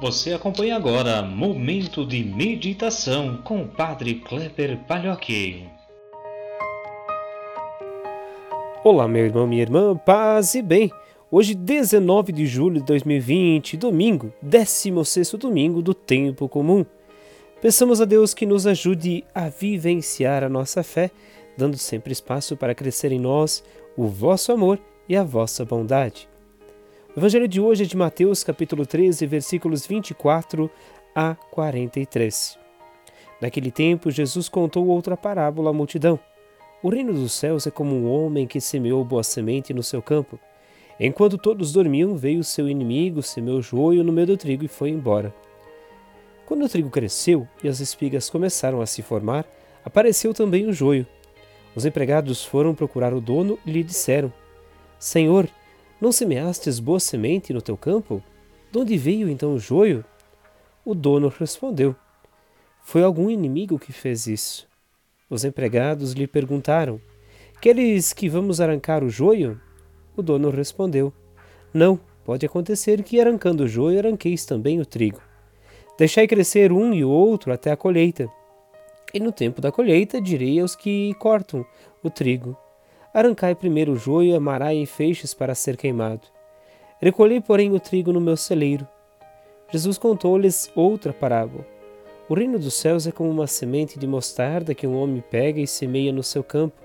Você acompanha agora Momento de Meditação com o Padre Kleber Palhoque. Olá, meu irmão, minha irmã, paz e bem. Hoje, 19 de julho de 2020, domingo, 16 domingo do tempo comum. Peçamos a Deus que nos ajude a vivenciar a nossa fé, dando sempre espaço para crescer em nós o vosso amor e a vossa bondade. O evangelho de hoje é de Mateus, capítulo 13, versículos 24 a 43. Naquele tempo, Jesus contou outra parábola à multidão. O reino dos céus é como um homem que semeou boa semente no seu campo. Enquanto todos dormiam, veio seu inimigo, semeou joio no meio do trigo e foi embora. Quando o trigo cresceu e as espigas começaram a se formar, apareceu também o joio. Os empregados foram procurar o dono e lhe disseram: Senhor, não semeastes boa semente no teu campo? De onde veio então o joio? O dono respondeu: Foi algum inimigo que fez isso. Os empregados lhe perguntaram: Queres que vamos arrancar o joio? O dono respondeu: Não, pode acontecer que arrancando o joio arranqueis também o trigo. Deixai crescer um e o outro até a colheita. E no tempo da colheita direi aos que cortam o trigo: Arrancai primeiro o joio amarai em feixes para ser queimado. Recolhei, porém, o trigo no meu celeiro. Jesus contou-lhes outra parábola. O reino dos céus é como uma semente de mostarda que um homem pega e semeia no seu campo.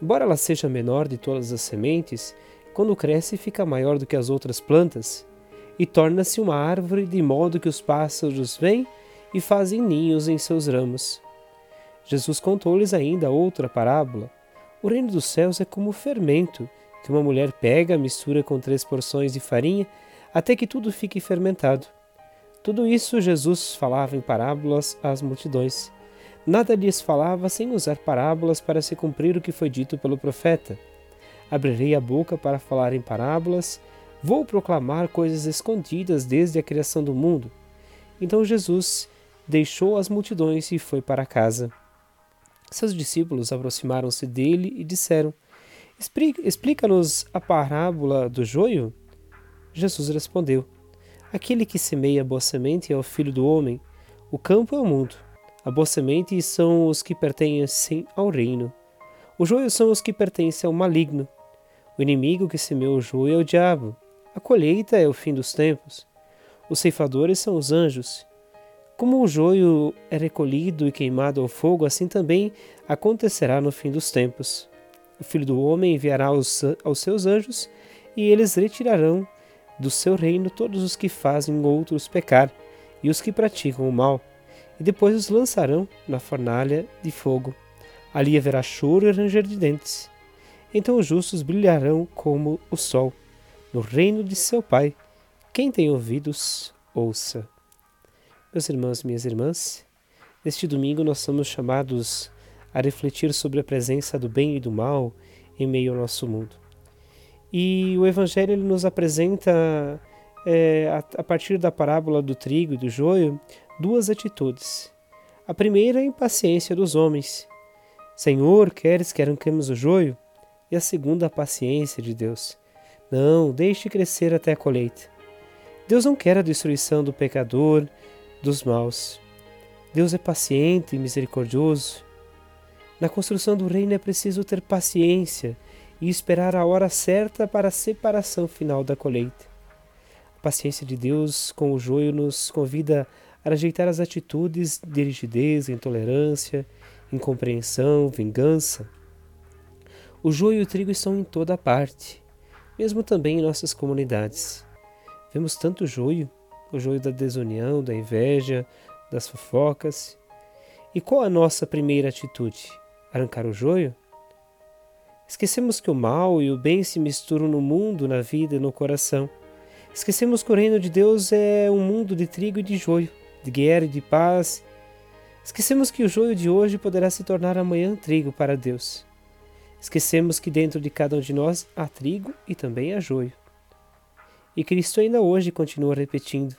Embora ela seja a menor de todas as sementes, quando cresce fica maior do que as outras plantas e torna-se uma árvore de modo que os pássaros vêm e fazem ninhos em seus ramos. Jesus contou-lhes ainda outra parábola. O reino dos céus é como fermento, que uma mulher pega, mistura com três porções de farinha, até que tudo fique fermentado. Tudo isso Jesus falava em parábolas às multidões. Nada lhes falava sem usar parábolas para se cumprir o que foi dito pelo profeta. Abrirei a boca para falar em parábolas, vou proclamar coisas escondidas desde a criação do mundo. Então Jesus deixou as multidões e foi para casa. Seus discípulos aproximaram-se dele e disseram: Explica-nos a parábola do joio? Jesus respondeu: Aquele que semeia boa semente é o filho do homem. O campo é o mundo. A boa semente são os que pertencem ao reino. O joio são os que pertencem ao maligno. O inimigo que semeou o joio é o diabo. A colheita é o fim dos tempos. Os ceifadores são os anjos. Como o joio é recolhido e queimado ao fogo, assim também acontecerá no fim dos tempos. O Filho do Homem enviará aos, aos seus anjos, e eles retirarão do seu reino todos os que fazem outros pecar e os que praticam o mal, e depois os lançarão na fornalha de fogo. Ali haverá choro e ranger de dentes. Então os justos brilharão como o sol, no reino de seu Pai. Quem tem ouvidos, ouça. Meus irmãos e minhas irmãs, neste domingo nós somos chamados a refletir sobre a presença do bem e do mal em meio ao nosso mundo. E o Evangelho ele nos apresenta, é, a, a partir da parábola do trigo e do joio, duas atitudes. A primeira é a impaciência dos homens. Senhor, queres que arranquemos o joio? E a segunda, a paciência de Deus. Não, deixe crescer até a colheita. Deus não quer a destruição do pecador, dos maus. Deus é paciente e misericordioso. Na construção do reino é preciso ter paciência e esperar a hora certa para a separação final da colheita. A paciência de Deus com o joio nos convida a rejeitar as atitudes de rigidez, intolerância, incompreensão, vingança. O joio e o trigo estão em toda parte, mesmo também em nossas comunidades. Vemos tanto joio o joio da desunião, da inveja, das fofocas. E qual a nossa primeira atitude? Arrancar o joio? Esquecemos que o mal e o bem se misturam no mundo, na vida e no coração. Esquecemos que o reino de Deus é um mundo de trigo e de joio, de guerra e de paz. Esquecemos que o joio de hoje poderá se tornar amanhã trigo para Deus. Esquecemos que dentro de cada um de nós há trigo e também há joio. E Cristo ainda hoje continua repetindo: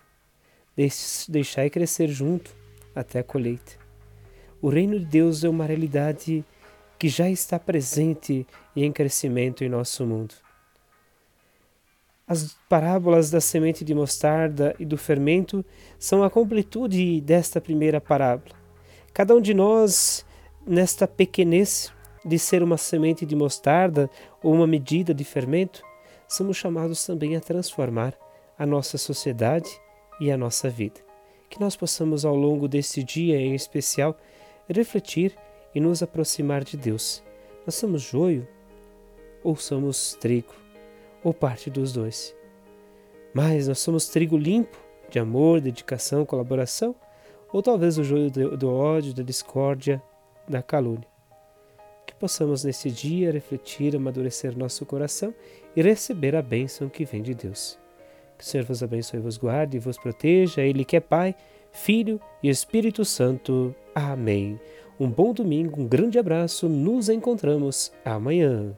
Deixai crescer junto até a colheita. O reino de Deus é uma realidade que já está presente e em crescimento em nosso mundo. As parábolas da semente de mostarda e do fermento são a completude desta primeira parábola. Cada um de nós, nesta pequenez de ser uma semente de mostarda ou uma medida de fermento, somos chamados também a transformar a nossa sociedade e a nossa vida. Que nós possamos, ao longo deste dia em especial, refletir e nos aproximar de Deus. Nós somos joio ou somos trigo, ou parte dos dois. Mas nós somos trigo limpo, de amor, dedicação, colaboração, ou talvez o joio do ódio, da discórdia, da calúnia. Possamos nesse dia refletir, amadurecer nosso coração e receber a bênção que vem de Deus. Que o Senhor vos abençoe, vos guarde e vos proteja, Ele que é Pai, Filho e Espírito Santo. Amém. Um bom domingo, um grande abraço, nos encontramos amanhã.